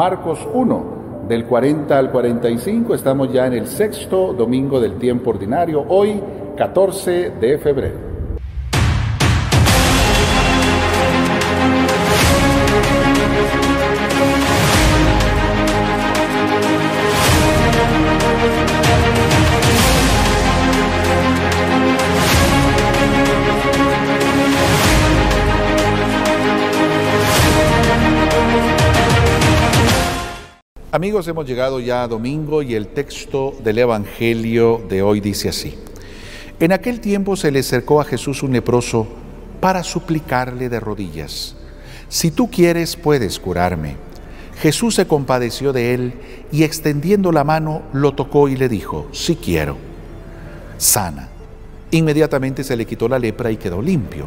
Marcos 1, del 40 al 45, estamos ya en el sexto domingo del tiempo ordinario, hoy 14 de febrero. Amigos, hemos llegado ya a domingo y el texto del Evangelio de hoy dice así. En aquel tiempo se le acercó a Jesús un leproso para suplicarle de rodillas, si tú quieres puedes curarme. Jesús se compadeció de él y extendiendo la mano lo tocó y le dijo, si quiero, sana. Inmediatamente se le quitó la lepra y quedó limpio.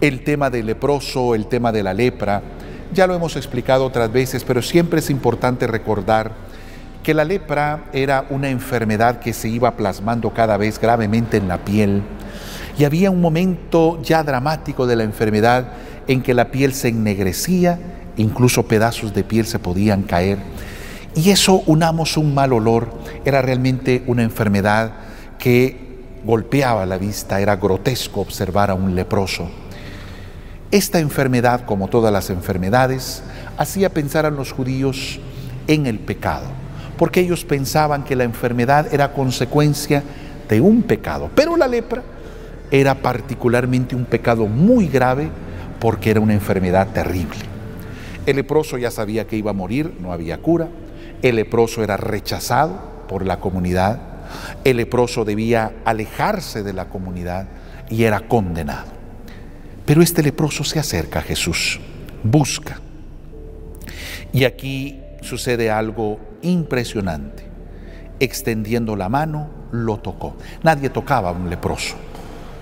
el tema del leproso, el tema de la lepra. Ya lo hemos explicado otras veces, pero siempre es importante recordar que la lepra era una enfermedad que se iba plasmando cada vez gravemente en la piel y había un momento ya dramático de la enfermedad en que la piel se ennegrecía, incluso pedazos de piel se podían caer. Y eso, unamos un mal olor, era realmente una enfermedad que golpeaba la vista, era grotesco observar a un leproso. Esta enfermedad, como todas las enfermedades, hacía pensar a los judíos en el pecado, porque ellos pensaban que la enfermedad era consecuencia de un pecado, pero la lepra era particularmente un pecado muy grave porque era una enfermedad terrible. El leproso ya sabía que iba a morir, no había cura, el leproso era rechazado por la comunidad, el leproso debía alejarse de la comunidad y era condenado. Pero este leproso se acerca a Jesús, busca. Y aquí sucede algo impresionante. Extendiendo la mano, lo tocó. Nadie tocaba a un leproso.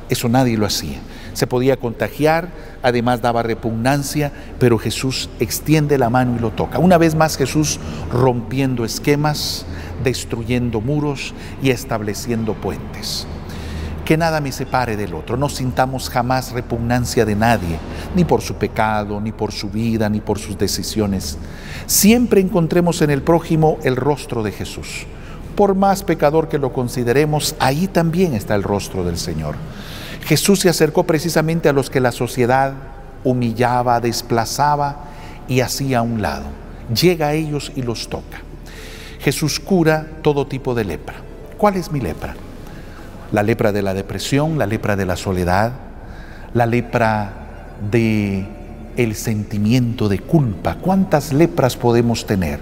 Eso nadie lo hacía. Se podía contagiar, además daba repugnancia, pero Jesús extiende la mano y lo toca. Una vez más Jesús rompiendo esquemas, destruyendo muros y estableciendo puentes que nada me separe del otro. No sintamos jamás repugnancia de nadie, ni por su pecado, ni por su vida, ni por sus decisiones. Siempre encontremos en el prójimo el rostro de Jesús. Por más pecador que lo consideremos, ahí también está el rostro del Señor. Jesús se acercó precisamente a los que la sociedad humillaba, desplazaba y hacía a un lado. Llega a ellos y los toca. Jesús cura todo tipo de lepra. ¿Cuál es mi lepra? La lepra de la depresión, la lepra de la soledad, la lepra de el sentimiento de culpa. ¿Cuántas lepras podemos tener?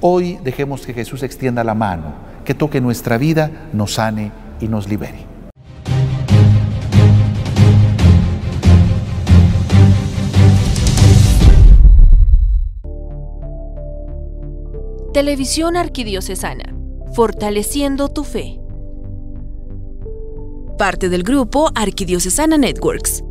Hoy dejemos que Jesús extienda la mano, que toque nuestra vida, nos sane y nos libere. Televisión Arquidiocesana, fortaleciendo tu fe parte del grupo Arquidiocesana Networks.